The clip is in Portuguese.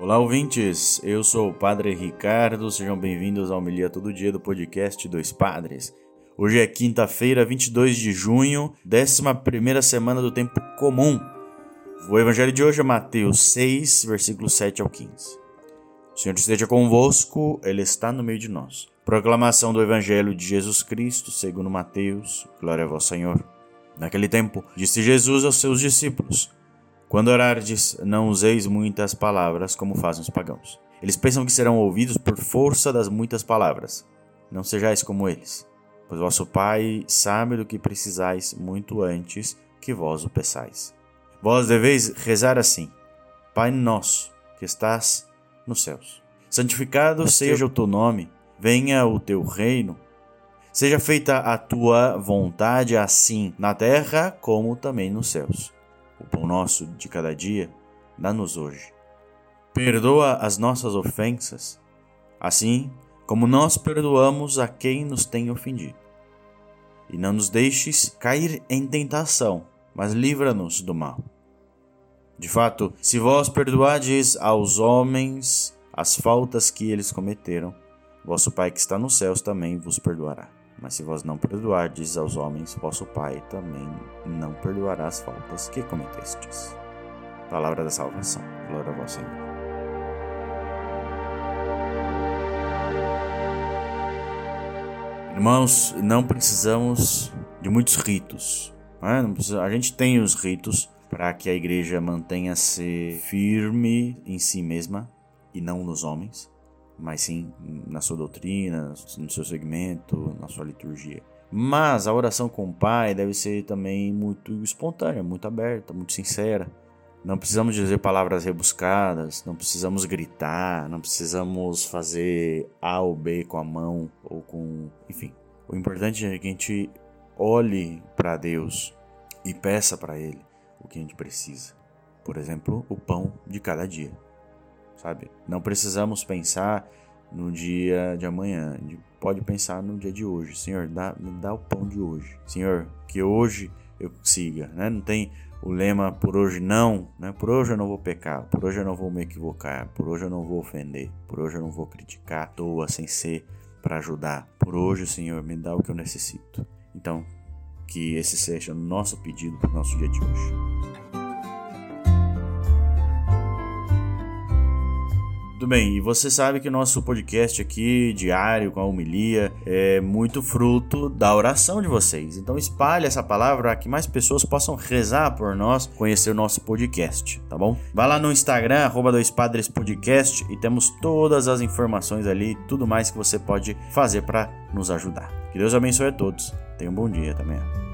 Olá, ouvintes! Eu sou o Padre Ricardo, sejam bem-vindos ao Homilia Todo Dia do podcast Dois Padres. Hoje é quinta-feira, 22 de junho, 11 semana do Tempo Comum. O evangelho de hoje é Mateus 6, versículos 7 ao 15. O Senhor esteja convosco, Ele está no meio de nós. Proclamação do Evangelho de Jesus Cristo, segundo Mateus. Glória a vós, Senhor. Naquele tempo, disse Jesus aos seus discípulos: quando orardes, não useis muitas palavras como fazem os pagãos. Eles pensam que serão ouvidos por força das muitas palavras. Não sejais como eles, pois vosso Pai sabe do que precisais muito antes que vós o peçais. Vós deveis rezar assim: Pai nosso, que estás nos céus, santificado seja o teu nome, venha o teu reino. Seja feita a tua vontade assim na terra como também nos céus. O pão nosso de cada dia, dá-nos hoje. Perdoa as nossas ofensas, assim como nós perdoamos a quem nos tem ofendido. E não nos deixes cair em tentação, mas livra-nos do mal. De fato, se vós perdoardes aos homens as faltas que eles cometeram, vosso Pai que está nos céus também vos perdoará. Mas se vós não perdoardes aos homens, vosso Pai também não perdoará as faltas que cometestes. Palavra da salvação. Glória a vós, Senhor. Irmãos, não precisamos de muitos ritos. Né? A gente tem os ritos para que a igreja mantenha-se firme em si mesma e não nos homens mas sim na sua doutrina, no seu segmento, na sua liturgia. Mas a oração com o Pai deve ser também muito espontânea, muito aberta, muito sincera. Não precisamos dizer palavras rebuscadas, não precisamos gritar, não precisamos fazer A ou B com a mão ou com. Enfim. O importante é que a gente olhe para Deus e peça para Ele o que a gente precisa. Por exemplo, o pão de cada dia sabe? Não precisamos pensar no dia de amanhã, pode pensar no dia de hoje. Senhor, dá, me dá o pão de hoje. Senhor, que hoje eu siga, né? Não tem o lema por hoje não, né? Por hoje eu não vou pecar, por hoje eu não vou me equivocar, por hoje eu não vou ofender, por hoje eu não vou criticar, toa sem ser para ajudar. Por hoje, Senhor, me dá o que eu necessito. Então, que esse seja o nosso pedido para o nosso dia de hoje. Tudo bem, e você sabe que o nosso podcast aqui, diário, com a homilia, é muito fruto da oração de vocês. Então espalhe essa palavra para que mais pessoas possam rezar por nós, conhecer o nosso podcast, tá bom? Vai lá no Instagram, arroba dois padres podcast, e temos todas as informações ali, tudo mais que você pode fazer para nos ajudar. Que Deus abençoe a todos. Tenha um bom dia também.